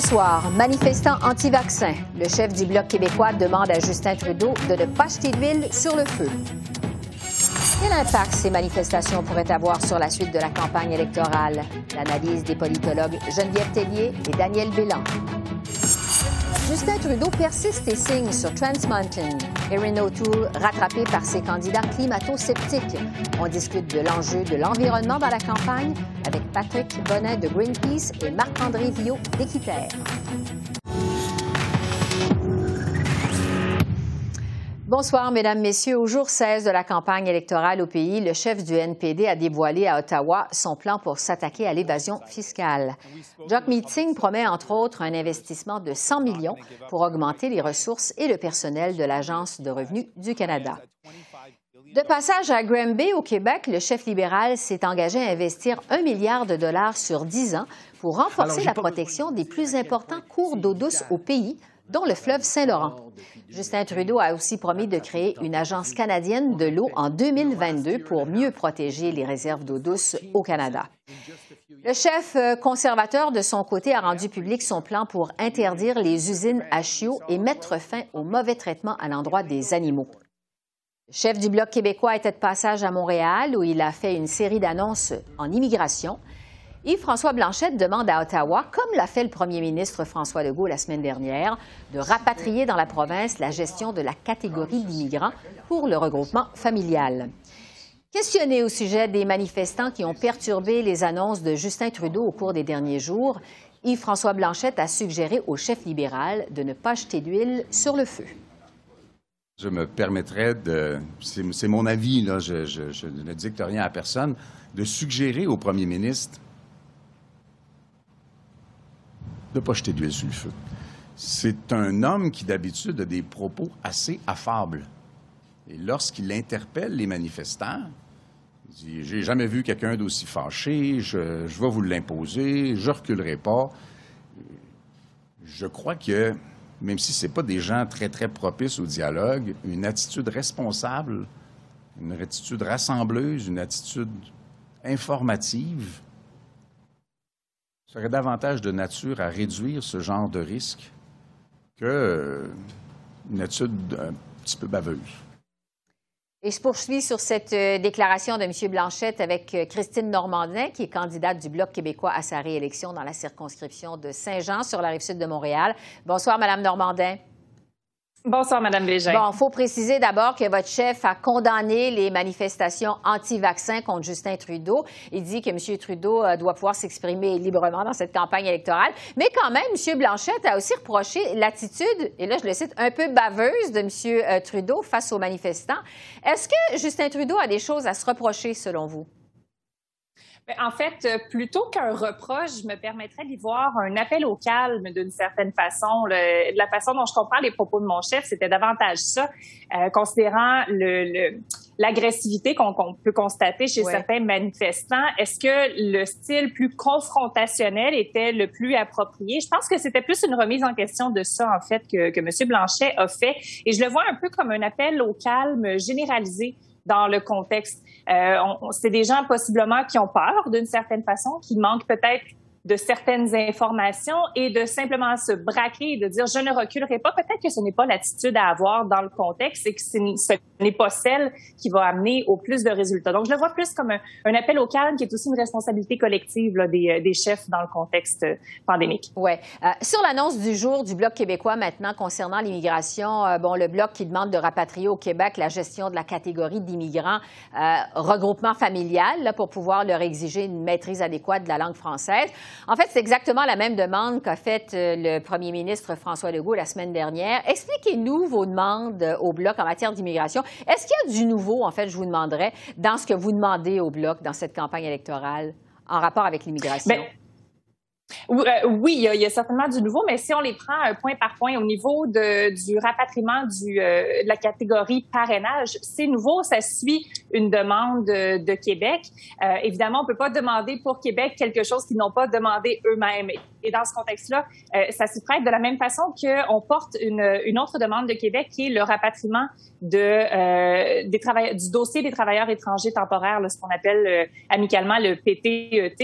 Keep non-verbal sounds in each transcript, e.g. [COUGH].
Ce soir, manifestants anti-vaccins. Le chef du Bloc québécois demande à Justin Trudeau de ne pas jeter d'huile sur le feu. Quel impact ces manifestations pourraient avoir sur la suite de la campagne électorale? L'analyse des politologues Geneviève Tellier et Daniel Bélan. Justin Trudeau persiste et signe sur Trans Mountain. Erin O'Toole rattrapé par ses candidats climato-sceptiques. On discute de l'enjeu de l'environnement dans la campagne avec Patrick Bonnet de Greenpeace et Marc-André Viau d'Équiterre. Bonsoir, Mesdames, Messieurs. Au jour 16 de la campagne électorale au pays, le chef du NPD a dévoilé à Ottawa son plan pour s'attaquer à l'évasion fiscale. Jock Meeting promet, entre autres, un investissement de 100 millions pour augmenter les ressources et le personnel de l'Agence de revenus du Canada. De passage à Granby, au Québec, le chef libéral s'est engagé à investir un milliard de dollars sur 10 ans pour renforcer la protection des plus importants cours d'eau douce au pays, dont le fleuve Saint-Laurent. Justin Trudeau a aussi promis de créer une agence canadienne de l'eau en 2022 pour mieux protéger les réserves d'eau douce au Canada. Le chef euh, conservateur, de son côté, a rendu public son plan pour interdire les usines à chiots et mettre fin au mauvais traitement à l'endroit des animaux. Le chef du Bloc québécois était de passage à Montréal, où il a fait une série d'annonces en immigration. Yves-François Blanchette demande à Ottawa, comme l'a fait le premier ministre François Legault la semaine dernière, de rapatrier dans la province la gestion de la catégorie d'immigrants pour le regroupement familial. Questionné au sujet des manifestants qui ont perturbé les annonces de Justin Trudeau au cours des derniers jours, Yves-François Blanchette a suggéré au chef libéral de ne pas jeter d'huile sur le feu. Je me permettrais de, c'est mon avis, là, je, je ne dicte rien à personne, de suggérer au premier ministre de ne pas jeter d'huile sur le feu. C'est un homme qui d'habitude a des propos assez affables. Et lorsqu'il interpelle les manifestants, il dit J'ai jamais vu quelqu'un d'aussi fâché, je, vais vous l'imposer, je reculerai pas. Je crois que, même si ce n'est pas des gens très, très propices au dialogue, une attitude responsable, une attitude rassembleuse, une attitude informative, serait davantage de nature à réduire ce genre de risque qu'une euh, étude un petit peu baveuse. Et je poursuis sur cette euh, déclaration de M. Blanchette avec euh, Christine Normandin, qui est candidate du Bloc québécois à sa réélection dans la circonscription de Saint-Jean sur la rive sud de Montréal. Bonsoir, Madame Normandin. Bonsoir, Mme Bégin. Bon, il faut préciser d'abord que votre chef a condamné les manifestations anti-vaccins contre Justin Trudeau. Il dit que M. Trudeau euh, doit pouvoir s'exprimer librement dans cette campagne électorale. Mais quand même, M. Blanchette a aussi reproché l'attitude, et là je le cite, un peu baveuse de M. Euh, Trudeau face aux manifestants. Est-ce que Justin Trudeau a des choses à se reprocher selon vous? Ben, en fait, euh, plutôt qu'un reproche, je me permettrais d'y voir un appel au calme d'une certaine façon. la façon dont je comprends les propos de mon chef, c'était davantage ça, euh, considérant le, l'agressivité qu'on peut constater chez certains manifestants. Est-ce que le style plus confrontationnel était le plus approprié? Je pense que c'était plus une remise en question de ça, en fait, que, que M. Blanchet a fait. Et je le vois un peu comme un appel au calme généralisé dans le contexte. Euh, c'est des gens possiblement qui ont peur d'une certaine façon, qui manquent peut-être de certaines informations et de simplement se braquer et de dire je ne reculerai pas. Peut-être que ce n'est pas l'attitude à avoir dans le contexte et que ce n'est pas celle qui va amener au plus de résultats. Donc, je le vois plus comme un, appel au calme qui est aussi une responsabilité collective des, des, chefs dans le contexte pandémique. Oui. Euh, sur l'annonce du jour du Bloc québécois maintenant concernant l'immigration, euh, bon, le Bloc qui demande de rapatrier au Québec la gestion de la catégorie d'immigrants euh, regroupement familial là, pour pouvoir leur exiger une maîtrise adéquate de la langue française. En fait, c'est exactement la même demande qu'a faite euh, le premier ministre François Legault la semaine dernière. Expliquez-nous vos demandes euh, au Bloc en matière d'immigration. Est-ce qu'il y a du nouveau, en fait, je vous demanderais, dans ce que vous demandez au Bloc dans cette campagne électorale en rapport avec l'immigration? Euh, oui, il y, a, certainement du nouveau, mais si on les prend point par point au niveau de, du rapatriement du, euh, de la catégorie parrainage, c'est nouveau, ça suit une demande de, Québec. Euh, évidemment, on peut pas demander pour Québec quelque chose qu'ils n'ont pas demandé eux-mêmes. Et dans ce contexte-là, ça s'y prête de la même façon qu'on porte une, une, autre demande de Québec qui est le rapatriement de, des travailleurs, du dossier des travailleurs étrangers temporaires, ce qu'on appelle amicalement le PTET.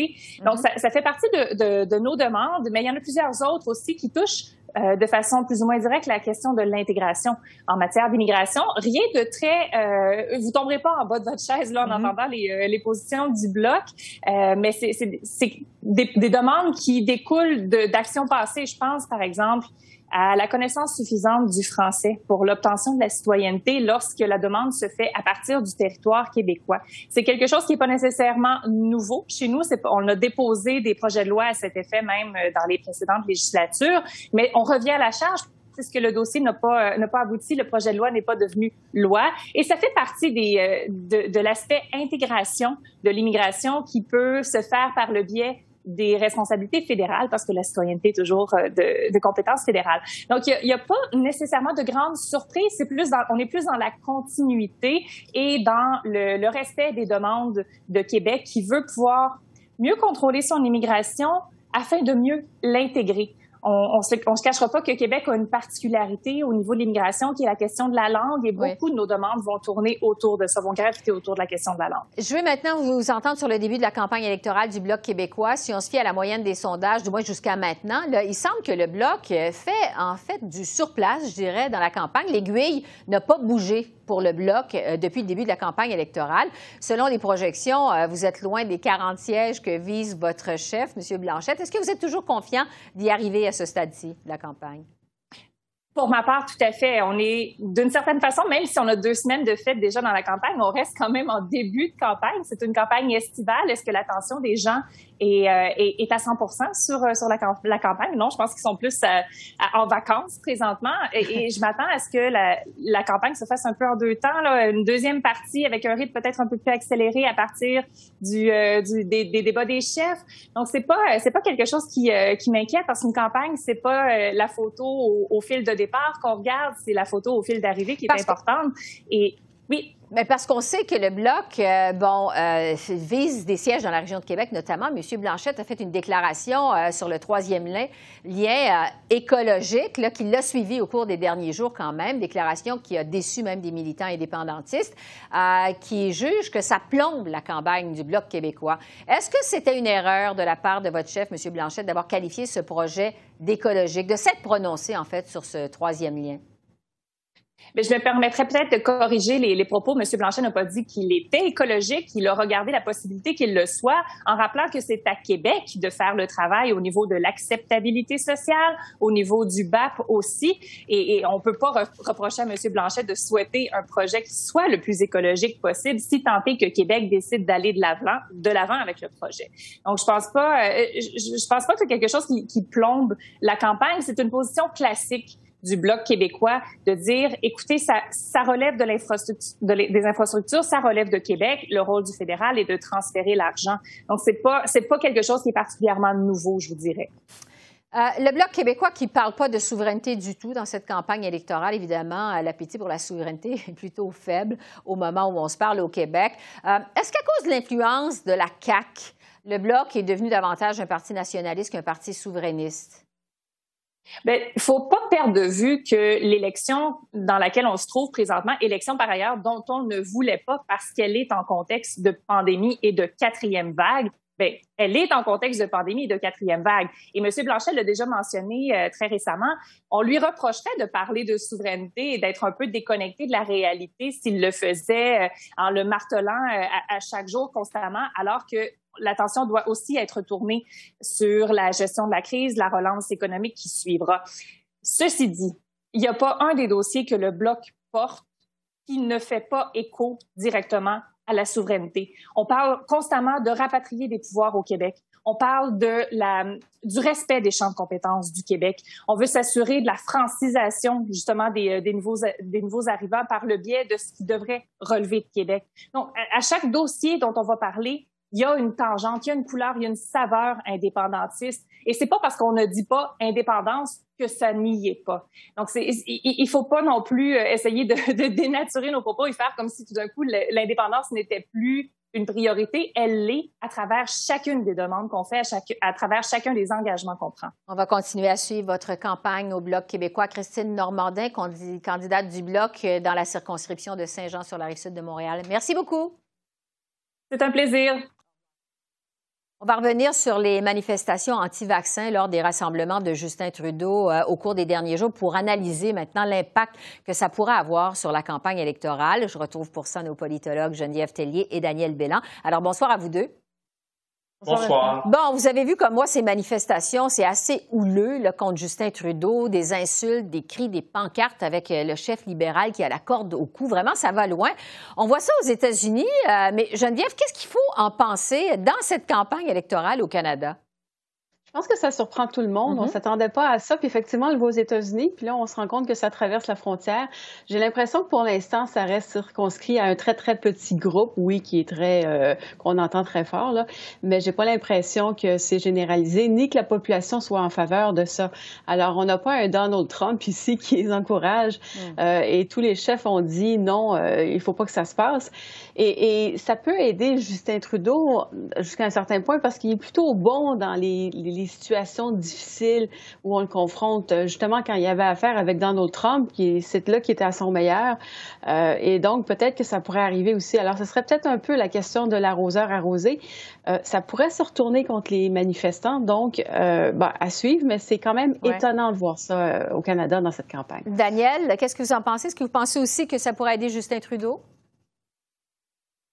Donc, mm-hmm. ça, ça, fait partie de, de de nos demandes, mais il y en a plusieurs autres aussi qui touchent euh, de façon plus ou moins directe la question de l'intégration en matière d'immigration. Rien de très, euh, vous tomberez pas en bas de votre chaise là en mm-hmm. entendant les, euh, les, positions du bloc, euh, mais c'est des, des, demandes qui découlent d'actions passées. Je pense par exemple à la connaissance suffisante du français pour l'obtention de la citoyenneté lorsque la demande se fait à partir du territoire québécois. C'est quelque chose qui n'est pas nécessairement nouveau. Chez nous, on a déposé des projets de loi à cet effet même euh, dans les précédentes législatures, mais on revient à la charge puisque le dossier n'a pas, euh, n'a pas abouti, le projet de loi n'est pas devenu loi. Et ça fait partie des, euh, de, de l'aspect intégration de l'immigration qui peut se faire par le biais des responsabilités fédérales parce que la citoyenneté est toujours euh, de, compétences fédérales. Donc, il n'y a, a, pas nécessairement de grandes surprises. C'est plus dans, on est plus dans la continuité et dans le, le respect des demandes de Québec qui veut pouvoir mieux contrôler son immigration afin de mieux l'intégrer on, ne se, cachera pas que Québec a une particularité au niveau de l'immigration qui est la question de la langue et beaucoup de nos demandes vont tourner autour de ça, vont graviter autour de la question de la langue. Je vais maintenant vous entendre sur le début de la campagne électorale du Bloc québécois. Si on se fie à la moyenne des sondages, du moins jusqu'à maintenant, il semble que le Bloc fait en fait du surplace, je dirais, dans la campagne. L'aiguille n'a pas bougé pour le Bloc euh, depuis le début de la campagne électorale. Selon les projections, euh, vous êtes loin des 40 sièges que vise votre chef, M. Blanchette. Est-ce que vous êtes toujours confiant d'y arriver à ce stade-ci de la campagne? Pour ma part, tout à fait. On est, d'une certaine façon, même si on a deux semaines de fête déjà dans la campagne, on reste quand même en début de campagne. C'est une campagne estivale. Est-ce que l'attention des gens est, euh, est, est à 100 sur, euh, sur la, la, campagne? Non, je pense qu'ils sont plus euh, en vacances présentement. Et, je m'attends à ce que la, la, campagne se fasse un peu en deux temps. Là. Une deuxième partie avec un rythme peut-être un peu plus accéléré à partir du, du des, des, débats des chefs. Donc, c'est pas, c'est pas quelque chose qui, qui m'inquiète parce qu'une campagne, c'est pas la photo au, au fil de départ qu'on regarde, c'est la photo au fil d'arrivée qui est importante. Et oui. Mais parce qu'on sait que le Bloc, euh, bon, euh, vise des sièges dans la région de Québec, notamment. M. Blanchette a fait une déclaration euh, sur le troisième lien, écologique, là, qui l'a suivi au cours des derniers jours quand même. Déclaration qui a déçu même des militants indépendantistes, qui jugent que ça plombe la campagne du Bloc québécois. Est-ce que c'était une erreur de la part de votre chef, M. Blanchette, d'avoir qualifié ce projet d'écologique, de s'être prononcé, en fait, sur ce troisième lien? Mais je me permettrais peut-être de corriger les, propos. M. Blanchet n'a pas dit qu'il était écologique. Il a regardé la possibilité qu'il le soit en rappelant que c'est à Québec de faire le travail au niveau de l'acceptabilité sociale, au niveau du BAP aussi. Et, on ne peut pas reprocher à M. Blanchet de souhaiter un projet qui soit le plus écologique possible si tant est que Québec décide d'aller de l'avant, avec le projet. Donc, je pense pas, euh, je, je pense pas que c'est quelque chose qui plombe la campagne. C'est une position classique du Bloc québécois de dire, écoutez, ça, relève des infrastructures, ça relève de Québec. Le rôle du fédéral est de transférer l'argent. Donc, c'est pas, c'est pas quelque chose qui est particulièrement nouveau, je vous dirais. Euh, le Bloc québécois qui ne parle pas de souveraineté du tout dans cette campagne électorale, évidemment, l'appétit pour la souveraineté [LAUGHS] est plutôt faible au moment où on se parle au Québec. Euh, est-ce qu'à cause de l'influence de la CAQ, le Bloc est devenu davantage un parti nationaliste qu'un parti souverainiste? Bien, il faut pas perdre de vue que l'élection dans laquelle on se trouve présentement, élection par ailleurs dont on ne voulait pas parce qu'elle est en contexte de pandémie et de quatrième vague, Bien, elle est en contexte de pandémie et de quatrième vague. Et M. Blanchet l'a déjà mentionné euh, très récemment. On lui reprocherait de parler de souveraineté et d'être un peu déconnecté de la réalité s'il le faisait euh, en le martelant euh, à, chaque jour constamment, alors que l'attention doit aussi être tournée sur la gestion de la crise, la relance économique qui suivra. Ceci dit, il n'y a pas un des dossiers que le Bloc porte qui ne fait pas écho directement à la souveraineté. On parle constamment de rapatrier des pouvoirs au Québec. On parle de la, du respect des champs de compétences du Québec. On veut s'assurer de la francisation justement des, euh, des, nouveaux, des nouveaux arrivants par le biais de ce qui devrait relever de Québec. Donc, à chaque dossier dont on va parler, il y a une tangente, il y a une couleur, il y a une saveur indépendantiste. Et c'est pas parce qu'on ne dit pas indépendance que ça n'y est pas. Donc, il ne faut pas non plus euh, essayer de, de, dénaturer nos propos et faire comme si tout d'un coup l'indépendance n'était plus une priorité. Elle l'est à travers chacune des demandes qu'on fait, à, à, travers chacun des engagements qu'on prend. On va continuer à suivre votre campagne au Bloc québécois. Christine Normandin, candidate du Bloc euh, dans la circonscription de Saint-Jean sur la rive sud de Montréal. Merci beaucoup. C'est un plaisir. On va revenir sur les manifestations anti-vaccins lors des rassemblements de Justin Trudeau euh, au cours des derniers jours pour analyser maintenant l'impact que ça pourrait avoir sur la campagne électorale. Je retrouve pour ça nos politologues Geneviève Tellier et Daniel Bélan. Alors bonsoir à vous deux. Bonsoir. Bon, vous avez vu comme moi ces manifestations, c'est assez houleux le contre Justin Trudeau, des insultes, des cris, des pancartes avec euh, le chef libéral qui a la corde au cou. Vraiment, ça va loin. On voit ça aux États-Unis, euh, mais Geneviève, qu'est-ce qu'il faut en penser dans cette campagne électorale au Canada? Je pense que ça surprend tout le monde. On ne mm-hmm. s'attendait pas à ça. Puis effectivement, on le voit aux États-Unis. Puis là, on se rend compte que ça traverse la frontière. J'ai l'impression que pour l'instant, ça reste circonscrit à un très, très petit groupe, oui, qui est très, euh, qu'on entend très fort, là. Mais j'ai pas l'impression que c'est généralisé, ni que la population soit en faveur de ça. Alors, on n'a pas un Donald Trump ici [LAUGHS] qui les encourage. Mm. Euh, et tous les chefs ont dit non, euh, il faut pas que ça se passe. Et, et ça peut aider Justin Trudeau jusqu'à un certain point parce qu'il est plutôt bon dans les, les situations difficiles où on le confronte, euh, justement quand il y avait affaire avec Donald Trump, qui c'est là qui était à son meilleur. Euh, et donc, peut-être que ça pourrait arriver aussi. Alors, ce serait peut-être un peu la question de l'arroseur arrosé. Euh, ça pourrait se retourner contre les manifestants, donc bah, à suivre, mais c'est quand même étonnant de voir ça au Canada dans cette campagne. Daniel, qu'est-ce que vous en pensez? Est-ce que vous pensez aussi que ça pourrait aider Justin Trudeau?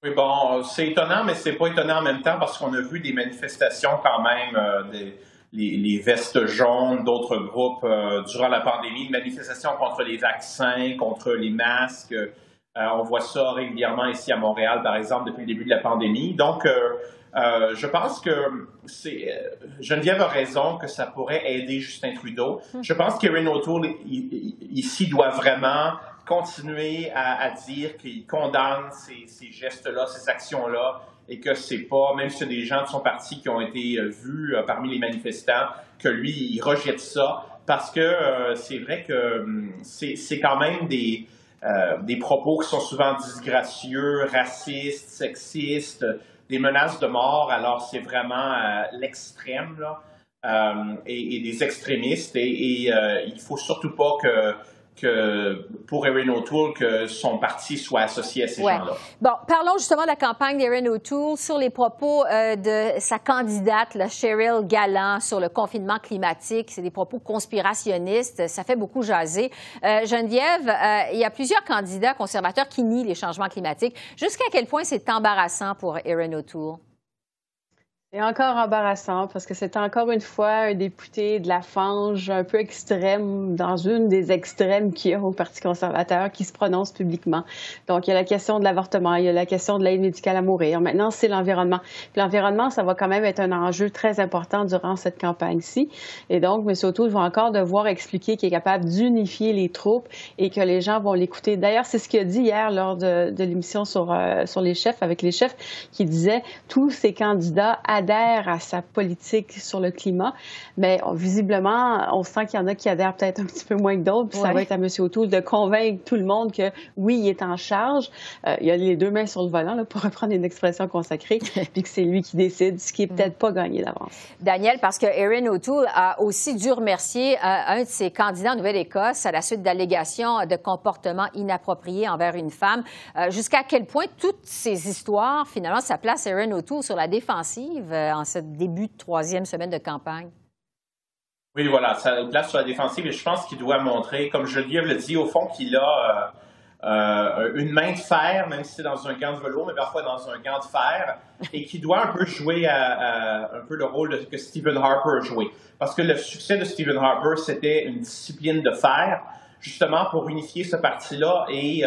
Oui, bon, c'est étonnant, mais c'est pas étonnant en même temps parce qu'on a vu des manifestations quand même, des, les, vestes jaunes, d'autres groupes euh, durant la pandémie, une manifestation contre les vaccins, contre les masques. Euh, on voit ça régulièrement ici à Montréal, par exemple, depuis le début de la pandémie. Donc, euh, je pense que c'est Geneviève a raison que ça pourrait aider Justin Trudeau. Hmm. Je pense qu'Erin O'Toole ici doit vraiment continuer à, dire qu'il condamne ces, gestes-là, ces actions-là, et que c'est pas, même si a des gens de son parti qui ont été euh, vus euh, parmi les manifestants, que lui, il rejette ça, parce que euh, c'est vrai que hum, c'est quand même des, des propos qui sont souvent disgracieux, racistes, sexistes, des menaces de mort, alors c'est vraiment l'extrême, là. et, des extrémistes. Et, et il faut surtout pas que que pour Erin O'Toole que son parti soit associé à ces gens-là. Bon, parlons justement de la campagne d'Erin O'Toole sur les propos euh, de sa candidate, la Cheryl Gallant, sur le confinement climatique. C'est des propos conspirationnistes. Ça fait beaucoup jaser. Euh, Geneviève, euh, il y a plusieurs candidats conservateurs qui nient les changements climatiques. Jusqu'à quel point c'est embarrassant pour Erin O'Toole? C'est encore embarrassant parce que c'est encore une fois un député de la fange un peu extrême, dans une des extrêmes qu'il y a au Parti conservateur, qui se prononce publiquement. Donc, il y a la question de l'avortement, il y a la question de l'aide médicale à mourir. Maintenant, c'est l'environnement. l'environnement, ça va quand même être un enjeu très important durant cette campagne-ci. Et donc, M. O'Toole va encore devoir expliquer qu'il est capable d'unifier les troupes et que les gens vont l'écouter. D'ailleurs, c'est ce qu'il a dit hier lors de, l'émission sur, euh, sur les chefs, avec les chefs, qui disait tous ces candidats adhère à sa politique sur le climat, mais visiblement, on sent qu'il y en a qui adhèrent peut-être un petit peu moins que d'autres. Puis ça va être à M. O'Toole de convaincre tout le monde que oui, il est en charge. Euh, il a les deux mains sur le volant, là, pour reprendre une expression consacrée, [LAUGHS] puis que c'est lui qui décide, ce qui est peut-être pas gagné d'avance. Daniel, parce que Erin O'Toole a aussi dû remercier euh, un de ses candidats en Nouvelle-Écosse à la suite d'allégations de comportement inapproprié envers une femme. Euh, jusqu'à quel point toutes ces histoires, finalement, ça place Erin O'Toole sur la défensive? Euh, en ce début de troisième semaine de campagne? Oui, voilà, ça place sur la défensive et je pense qu'il doit montrer, comme Geneviève le dit, au fond qu'il a euh, euh, une main de fer, même si c'est dans un gant de velours, mais parfois dans un gant de fer, [LAUGHS] et qui doit un peu jouer un peu le rôle que Stephen Harper a joué. Parce que le succès de Stephen Harper, c'était une discipline de fer, justement pour unifier ce parti-là et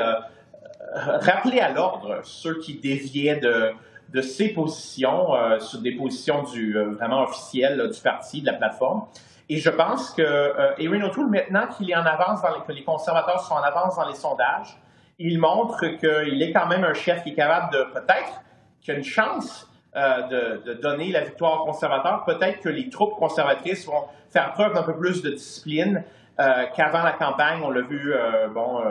rappeler à l'ordre ceux qui déviaient de de ses positions euh, sur des positions du, euh, vraiment officielles du parti, de la plateforme. Et je pense que euh, Erin O'Toole, maintenant qu'il est en avance, dans les, que les conservateurs sont en avance dans les sondages, il montre qu'il est quand même un chef qui est capable de peut-être, qui a une chance de, de, donner la victoire aux conservateurs. Peut-être que les troupes conservatrices vont faire preuve d'un peu plus de discipline qu'avant la campagne. On l'a vu, bon,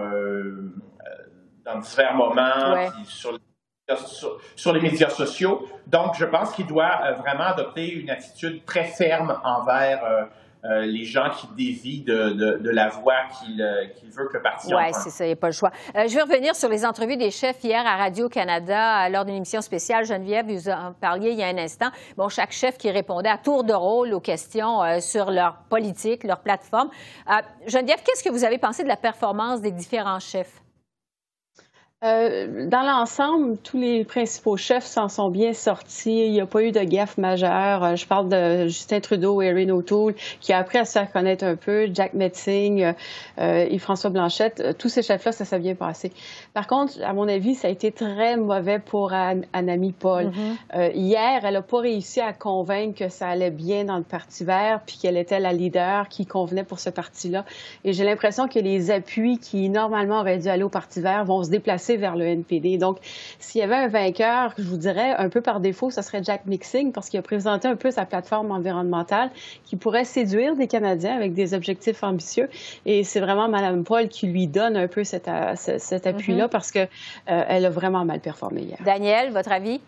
dans divers moments, sur sur, les médias sociaux. Donc, je pense qu'il doit euh, vraiment adopter une attitude très ferme envers euh, euh, les gens qui dévient de, la voie qu'il veut que le parti Oui, c'est ça, il n'y a pas le choix. je vais revenir sur les entrevues des chefs hier à Radio-Canada lors d'une émission spéciale. Geneviève, vous en parliez il y a un instant. Bon, chaque chef qui répondait à tour de rôle aux questions sur leur politique, leur plateforme. Geneviève, qu'est-ce que vous avez pensé de la performance des différents chefs? Euh, dans l'ensemble, tous les principaux chefs s'en sont bien sortis. Il n'y a pas eu de gaffe majeure. Euh, je parle de Justin Trudeau, Erin O'Toole, qui a appris à se faire connaître un peu, Jack Metzing euh, et François Blanchette. Tous ces chefs-là, ça s'est bien passé. Par contre, à mon avis, ça a été très mauvais pour Anami Paul. Mm-hmm. hier, elle n'a pas réussi à convaincre que ça allait bien dans le Parti vert, puis qu'elle était la leader qui convenait pour ce parti-là. Et j'ai l'impression que les appuis qui, normalement, auraient dû aller au Parti vert vont se déplacer vers le NPD. Donc, s'il y avait un vainqueur, je vous dirais, un peu par défaut, ce serait Jack Mixing, parce qu'il a présenté un peu sa plateforme environnementale qui pourrait séduire des Canadiens avec des objectifs ambitieux. Et c'est vraiment Mme Paul qui lui donne un peu cet, euh, appui-là, mm-hmm. parce qu'elle euh, a vraiment mal performé hier. Daniel, votre avis?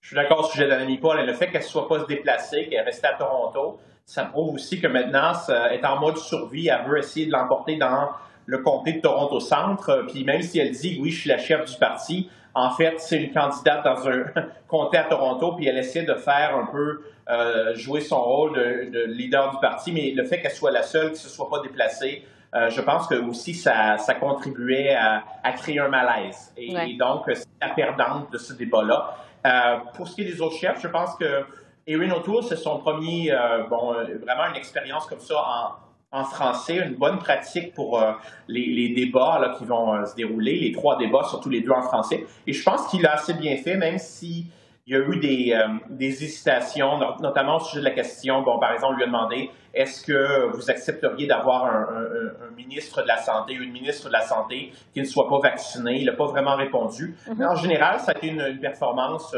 Je suis d'accord au sujet d'Annemie Paul. Et le fait qu'elle ne soit pas se déplacer, qu'elle reste à Toronto, ça prouve aussi que maintenant, elle est en mode survie. Elle veut essayer de l'emporter dans le comté de Toronto Centre. Puis même si elle dit oui, je suis la chef du parti, en fait, c'est une candidate dans un [LAUGHS] comté à Toronto, puis elle essaie de faire un peu euh, jouer son rôle de, leader du parti, mais le fait qu'elle soit la seule qui ne se soit pas déplacée, euh, je pense que aussi ça, ça contribuait à, créer un malaise. Et, donc, c'est la perdante de ce débat-là. Euh, pour ce qui est des autres chefs, je pense que Erin O'Toole, c'est son premier, bon, vraiment une expérience comme ça en, en français, une bonne pratique pour euh, les, débats là, qui vont euh, se dérouler, les trois débats, surtout les deux en français. Et je pense qu'il a assez bien fait, même s'il y a eu des, euh, des, hésitations, notamment au sujet de la question, bon, par exemple, lui a demandé est-ce que vous accepteriez d'avoir un, ministre de la Santé ou une ministre de la Santé qui ne soit pas vacciné? Il n'a pas vraiment répondu. Mm-hmm. Mais en général, ça a été une, performance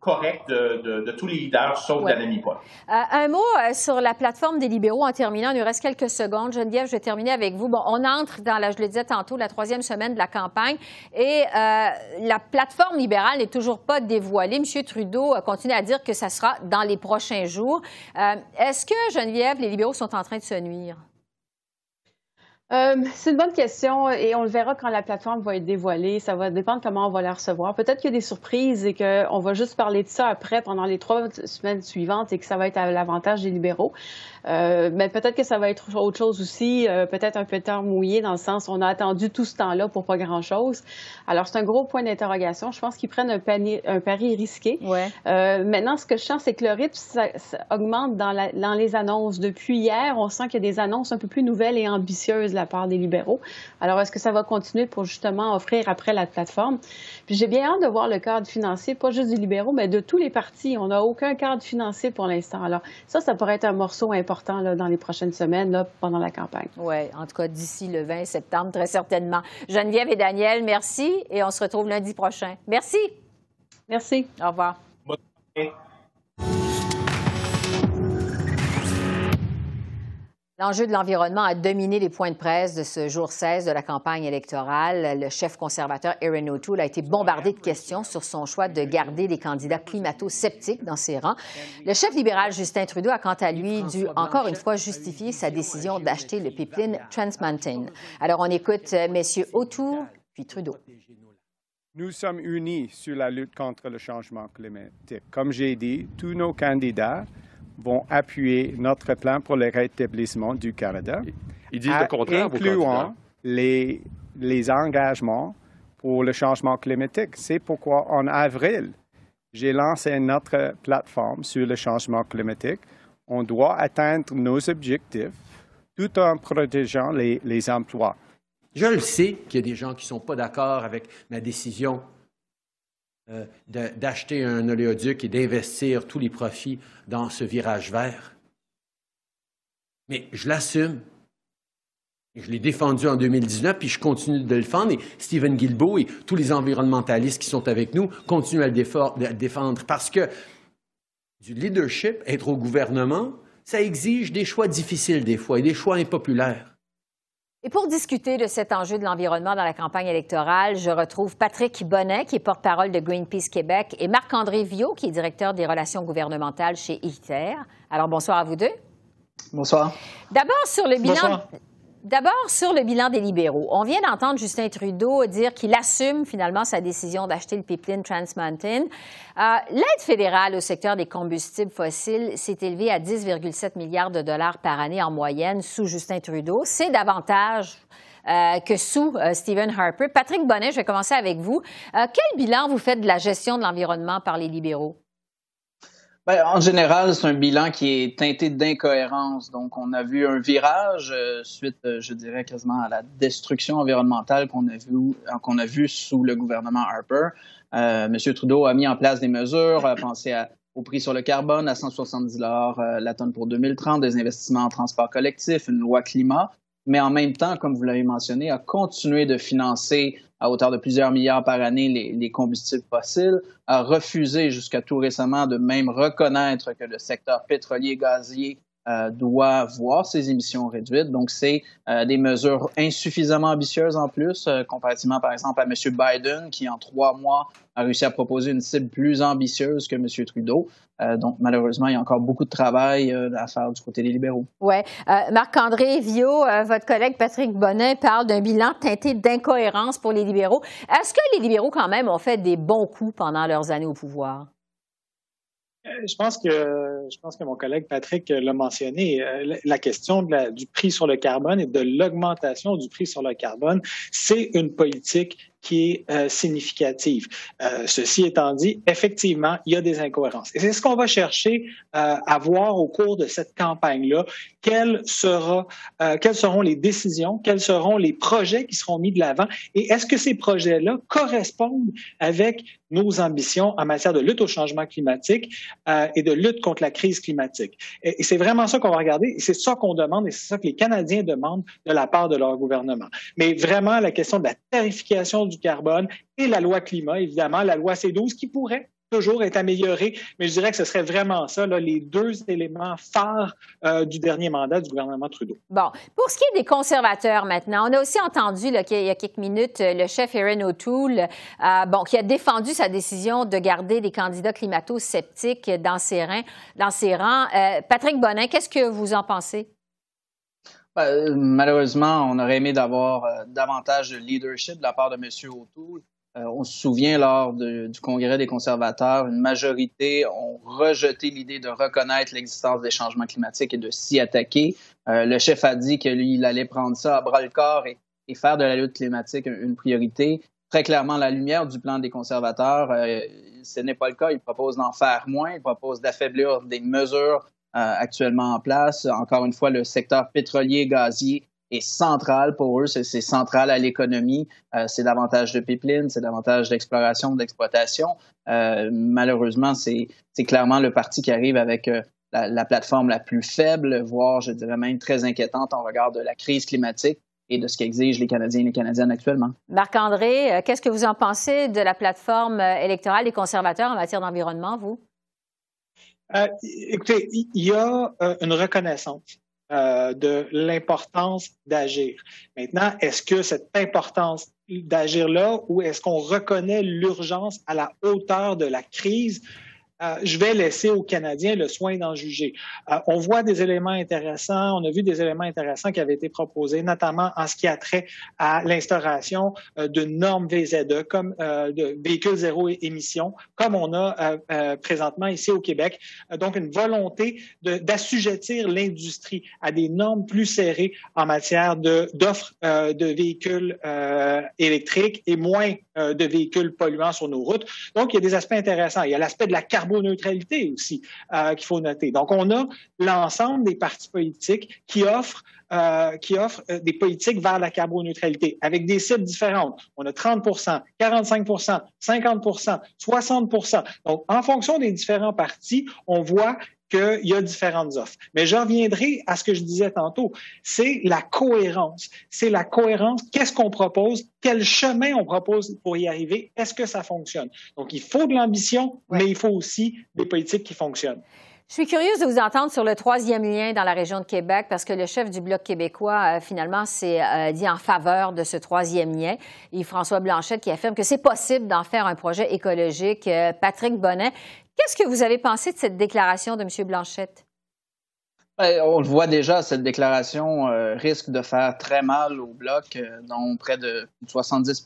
correct de, tous les leaders, sauf ouais. Paul. Euh, un mot euh, sur la plateforme des libéraux en terminant. Il nous reste quelques secondes. Geneviève, je vais terminer avec vous. Bon, on entre dans, la, je le disais tantôt, la troisième semaine de la campagne et euh, la plateforme libérale n'est toujours pas dévoilée. M. Trudeau continue à dire que ça sera dans les prochains jours. Est-ce que, Geneviève, les libéraux sont en train de se nuire? Euh, c'est une bonne question et on le verra quand la plateforme va être dévoilée. Ça va dépendre comment on va la recevoir. Peut-être qu'il y a des surprises et qu'on va juste parler de ça après pendant les trois semaines suivantes et que ça va être à l'avantage des libéraux. Euh, mais peut-être que ça va être autre chose aussi, euh, peut-être un peu de temps mouillé dans le sens on a attendu tout ce temps-là pour pas grand-chose. Alors c'est un gros point d'interrogation. Je pense qu'ils prennent un, panier, un pari risqué. Ouais. Euh, maintenant, ce que je sens, c'est que le rythme ça, augmente dans, la, dans les annonces. Depuis hier, on sent qu'il y a des annonces un peu plus nouvelles et ambitieuses la part des libéraux. Alors est-ce que ça va continuer pour justement offrir après la plateforme? Puis j'ai bien hâte de voir le cadre financier, pas juste du libéraux, mais de tous les partis. On n'a aucun cadre financier pour l'instant. Alors ça, ça pourrait être un morceau important dans les prochaines semaines, pendant la campagne. Oui, en tout cas, d'ici le 20 septembre, très certainement. Geneviève et Daniel, merci et on se retrouve lundi prochain. Merci. Merci. Au revoir. L'enjeu de l'environnement a dominé les points de presse de ce jour 16 de la campagne électorale. Le chef conservateur Erin O'Toole a été bombardé de questions sur son choix de garder des candidats climato-sceptiques dans ses rangs. Le chef libéral Justin Trudeau a quant à lui dû encore une fois justifier sa décision d'acheter le pipeline Trans Mountain. Alors on écoute euh, messieurs O'Toole puis Trudeau. Nous sommes unis sur la lutte contre le changement climatique. Comme j'ai dit, tous nos candidats vont appuyer notre plan pour le rétablissement du Canada. Ils disent le contraire, incluant les, les engagements pour le changement climatique. C'est pourquoi, en avril, j'ai lancé notre plateforme sur le changement climatique. On doit atteindre nos objectifs tout en protégeant les, les emplois. Je le sais qu'il y a des gens qui ne sont pas d'accord avec ma décision euh, d'acheter un oléoduc et d'investir tous les profits dans ce virage vert. Mais je l'assume. Je l'ai défendu en 2019, puis je continue de le défendre. Et Stephen Guilbeault et tous les environnementalistes qui sont avec nous continuent à le défendre parce que du leadership, être au gouvernement, ça exige des choix difficiles des fois et des choix impopulaires. Et pour discuter de cet enjeu de l'environnement dans la campagne électorale, je retrouve Patrick Bonnet, qui est porte-parole de Greenpeace Québec, et Marc-André Viau, qui est directeur des relations gouvernementales chez ITER. Alors, bonsoir à vous deux. Bonsoir. D'abord, sur le bilan. D'abord, sur le bilan des libéraux. On vient d'entendre Justin Trudeau dire qu'il assume finalement sa décision d'acheter le pipeline Trans Mountain. Euh, l'aide fédérale au secteur des combustibles fossiles s'est élevée à 10,7 milliards de dollars par année en moyenne sous Justin Trudeau. C'est davantage euh, que sous euh, Stephen Harper. Patrick Bonnet, je vais commencer avec vous. quel bilan vous faites de la gestion de l'environnement par les libéraux? Ben, en général, c'est un bilan qui est teinté d'incohérence. Donc, on a vu un virage euh, suite, euh, je dirais, quasiment à la destruction environnementale qu'on a vu, qu'on a vu sous le gouvernement Harper. Euh, M. Trudeau a mis en place des mesures, a pensé au prix sur le carbone à 170 la tonne pour 2030, des investissements en transport collectif, une loi climat mais en même temps, comme vous l'avez mentionné, a continué de financer à hauteur de plusieurs milliards par année les, combustibles fossiles, a refusé jusqu'à tout récemment de même reconnaître que le secteur pétrolier gazier euh, doit voir ses émissions réduites. Donc, c'est euh, des mesures insuffisamment ambitieuses en plus, euh, comparativement, par exemple, à M. Biden, qui, en trois mois, a réussi à proposer une cible plus ambitieuse que M. Trudeau. donc, malheureusement, il y a encore beaucoup de travail à faire du côté des libéraux. Oui. Marc-André Viau, votre collègue Patrick Bonnet parle d'un bilan teinté d'incohérence pour les libéraux. Est-ce que les libéraux, quand même, ont fait des bons coups pendant leurs années au pouvoir? Euh, je pense que je pense que mon collègue Patrick l'a mentionné. Euh, la question du prix sur le carbone et de l'augmentation du prix sur le carbone, c'est une politique qui est euh, significative. ceci étant dit, effectivement, il y a des incohérences. Et c'est ce qu'on va chercher à voir au cours de cette campagne-là. Quelles, seront les décisions, quels seront les projets qui seront mis de l'avant? Et est-ce que ces projets-là correspondent avec nos ambitions en matière de lutte au changement climatique euh, et de lutte contre la crise climatique? Et, c'est vraiment ça qu'on va regarder, et c'est ça qu'on demande, et c'est ça que les Canadiens demandent de la part de leur gouvernement. Mais vraiment, la question de la tarification du carbone et la loi climat, évidemment, la loi C12 qui pourrait toujours être amélioré, mais je dirais que ce serait vraiment ça, là, les deux éléments phares euh, du dernier mandat du gouvernement Trudeau. Bon, pour ce qui est des conservateurs maintenant, on a aussi entendu là, qu'il y a quelques minutes le chef Erin O'Toole, euh, bon, qui a défendu sa décision de garder des candidats climato-sceptiques dans ses, rangs. Dans ses rangs. Euh, Patrick Bonin, qu'est-ce que vous en pensez? Ben, malheureusement, on aurait aimé d'avoir davantage de leadership de la part de M. O'Toole. Euh, on se souvient lors du congrès des conservateurs, une majorité ont rejeté l'idée de reconnaître l'existence des changements climatiques et de s'y attaquer. Euh, le chef a dit que lui, il allait prendre ça à bras le corps et, faire de la lutte climatique une priorité. Très clairement, la lumière du plan des conservateurs, euh, ce n'est pas le cas. Il propose d'en faire moins. Il propose d'affaiblir des mesures actuellement en place. Encore une fois, le secteur pétrolier, gazier est central pour eux, c'est central à l'économie, euh, c'est davantage de pipelines, c'est davantage d'exploration, d'exploitation. Euh, malheureusement, c'est clairement le parti qui arrive avec euh, la, plateforme la plus faible, voire, je dirais même, très inquiétante en regard de la crise climatique et de ce qu'exigent les Canadiens et les Canadiennes actuellement. Marc-André, qu'est-ce que vous en pensez de la plateforme électorale des conservateurs en matière d'environnement, vous? Écoutez, il y a une reconnaissance euh, de l'importance d'agir. Maintenant, est-ce que cette importance d'agir là ou est-ce qu'on reconnaît l'urgence à la hauteur de la crise? Euh, je vais laisser aux Canadiens le soin d'en juger. Euh, on voit des éléments intéressants, on a vu des éléments intéressants qui avaient été proposés, notamment en ce qui a trait à l'instauration euh, de normes VZE, comme de véhicules zéro émission, comme on a présentement ici au Québec. donc, une volonté d'assujettir l'industrie à des normes plus serrées en matière d'offres de, véhicules électriques et moins de véhicules polluants sur nos routes. Donc, il y a des aspects intéressants. Il y a l'aspect de la carboneutralité aussi euh, qu'il faut noter. Donc, on a l'ensemble des partis politiques qui offrent euh, qui euh, des politiques vers la carboneutralité avec des cibles différentes. On a 30% 45% 50% 60 Donc, en fonction des différents partis, on voit qu'il y a différentes offres. Mais je reviendrai à ce que je disais tantôt. C'est la cohérence. C'est la cohérence. Qu'est-ce qu'on propose? Quel chemin on propose pour y arriver? Est-ce que ça fonctionne? Donc, il faut de l'ambition, mais il faut aussi des politiques qui fonctionnent. Je suis curieuse de vous entendre sur le troisième lien dans la région de Québec parce que le chef du Bloc québécois, euh, finalement, s'est euh, dit en faveur de ce troisième lien. Et François Blanchette qui affirme que c'est possible d'en faire un projet écologique. Euh, Patrick Bonnet, qu'est-ce que vous avez pensé de cette déclaration de M. Blanchette? Ben, on le voit déjà, cette déclaration risque de faire très mal au Bloc, dont près de 70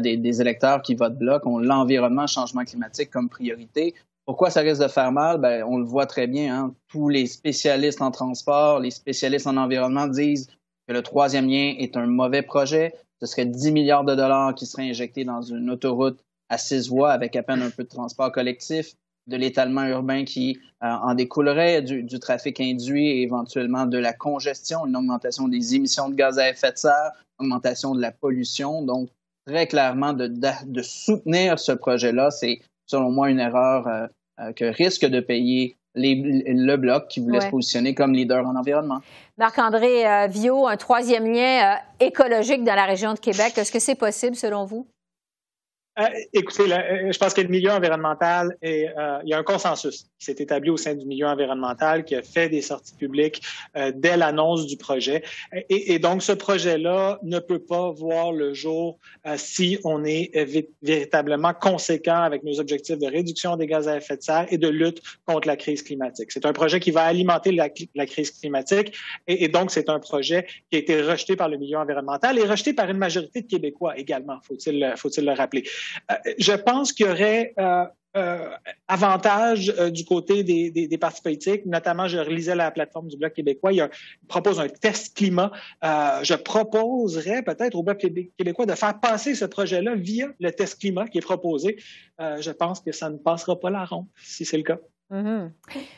des, des, électeurs qui votent Bloc ont l'environnement, changement climatique comme priorité. Pourquoi ça risque de faire mal? Ben, on le voit très bien. Hein. Tous les spécialistes en transport, les spécialistes en environnement disent que le troisième lien est un mauvais projet. Ce serait 10 milliards de dollars qui seraient injectés dans une autoroute à six voies avec à peine un peu de transport collectif, de l'étalement urbain qui euh, en découlerait, du, trafic induit et éventuellement de la congestion, une augmentation des émissions de gaz à effet de serre, augmentation de la pollution. Donc, très clairement, de, de, soutenir ce projet-là, c'est selon moi une erreur euh, euh, que risque de payer le bloc qui voulait se positionner comme leader en environnement. Marc-André euh, un troisième lien écologique dans la région de Québec, est-ce que c'est possible selon vous? Euh, écoutez, euh, je pense que le milieu environnemental, est, euh, il y a un consensus qui s'est établi au sein du milieu environnemental, qui a fait des sorties publiques dès l'annonce du projet. Et, donc, ce projet-là ne peut pas voir le jour si on est véritablement conséquent avec nos objectifs de réduction des gaz à effet de serre et de lutte contre la crise climatique. C'est un projet qui va alimenter la, crise climatique et, donc c'est un projet qui a été rejeté par le milieu environnemental et rejeté par une majorité de Québécois également, faut-il le rappeler. Euh, je pense qu'il y aurait euh, euh, avantage du côté des, des, partis politiques, notamment je relisais la plateforme du Bloc québécois, il, propose un test climat. je proposerais peut-être au Bloc québécois de faire passer ce projet-là via le test climat qui est proposé. je pense que ça ne passera pas la ronde si c'est le cas. Mhm.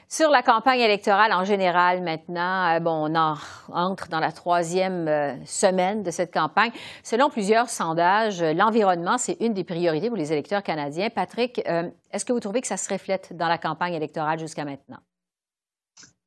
Sur la campagne électorale en général maintenant, euh, bon, on entre dans la troisième euh, semaine de cette campagne. Selon plusieurs sondages, euh, l'environnement, c'est une des priorités pour les électeurs canadiens. Patrick, est-ce que vous trouvez que ça se reflète dans la campagne électorale jusqu'à maintenant?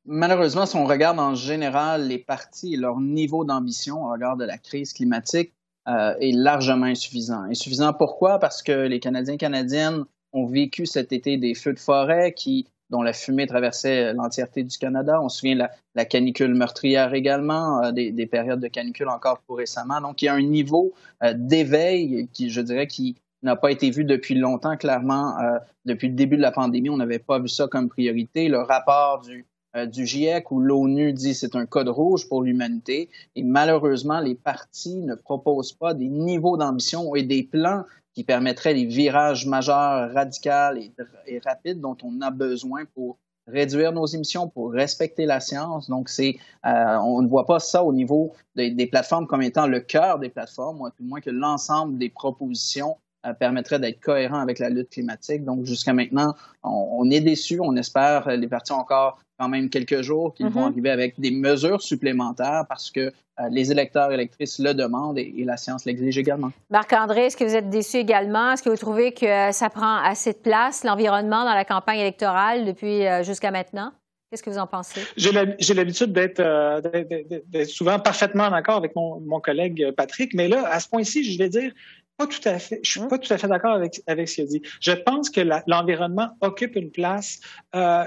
Malheureusement, si on regarde en général les partis et leur niveau d'ambition au regard de la crise climatique, est largement insuffisant. Insuffisant pourquoi? Parce que les Canadiens et Canadiennes ont vécu cet été des feux de forêt qui dont la fumée traversait l'entièreté du Canada. On se souvient de la, canicule meurtrière également, euh, des, périodes de canicule encore plus récemment. Donc, il y a un niveau euh, d'éveil qui, je dirais, qui n'a pas été vu depuis longtemps. Clairement, euh, depuis le début de la pandémie, on n'avait pas vu ça comme priorité. Le rapport du, du GIEC où l'ONU dit c'est un code rouge pour l'humanité. Et malheureusement, les partis ne proposent pas des niveaux d'ambition et des plans qui permettrait des virages majeurs, radicaux et, rapides dont on a besoin pour réduire nos émissions, pour respecter la science. Donc, c'est, euh, on ne voit pas ça au niveau des, plateformes comme étant le cœur des plateformes, ou tout moins que l'ensemble des propositions euh, permettrait d'être cohérent avec la lutte climatique. Donc, jusqu'à maintenant, on, est déçu. On espère, les partis encore quand même quelques jours qu'ils vont mm-hmm. arriver avec des mesures supplémentaires parce que euh, les électeurs et électrices le demandent et, la science l'exige également. Marc-André, est-ce que vous êtes déçu également? Est-ce que vous trouvez que euh, ça prend assez de place, l'environnement, dans la campagne électorale depuis euh, jusqu'à maintenant? Qu'est-ce que vous en pensez? J'ai l'habitude d'être souvent parfaitement d'accord avec mon, collègue Patrick, mais là, à ce point-ci, je vais dire, pas tout à fait. Je suis hein? pas tout à fait d'accord avec, avec ce qu'il a dit. Je pense que l'environnement occupe une place euh,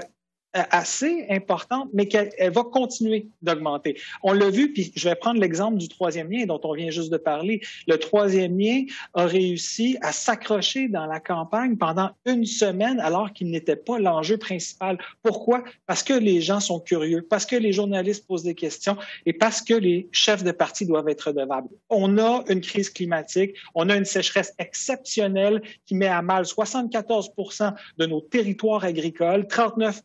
assez importante, mais qu'elle va continuer d'augmenter. On l'a vu, puis je vais prendre l'exemple du troisième lien dont on vient juste de parler. Le troisième lien a réussi à s'accrocher dans la campagne pendant une semaine alors qu'il n'était pas l'enjeu principal. Pourquoi? Parce que les gens sont curieux, parce que les journalistes posent des questions et parce que les chefs de parti doivent être redevables. On a une crise climatique, on a une sécheresse exceptionnelle qui met à mal 74% de nos territoires agricoles, 39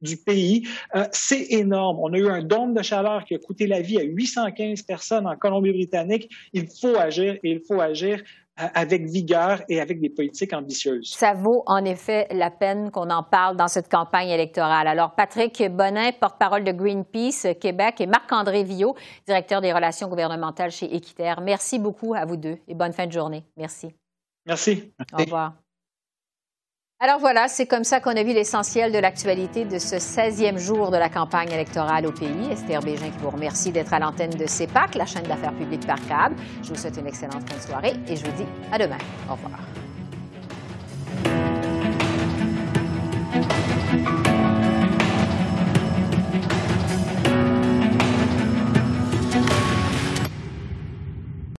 du pays. Euh, c'est énorme. On a eu un dôme de chaleur qui a coûté la vie à 815 personnes en Colombie-Britannique. Il faut agir et il faut agir euh, avec vigueur et avec des politiques ambitieuses. Ça vaut en effet la peine qu'on en parle dans cette campagne électorale. Alors, Patrick Bonin, porte-parole de Greenpeace Québec, et Marc-André Villot, directeur des relations gouvernementales chez Équiterre. Merci beaucoup à vous deux et bonne fin de journée. Merci. Merci. Au revoir. Alors voilà, c'est comme ça qu'on a vu l'essentiel de l'actualité de ce 16e jour de la campagne électorale au pays. Esther Bégin qui vous remercie d'être à l'antenne de CEPAC, la chaîne d'affaires publiques par câble. Je vous souhaite une excellente fin de soirée et je vous dis à demain. Au revoir.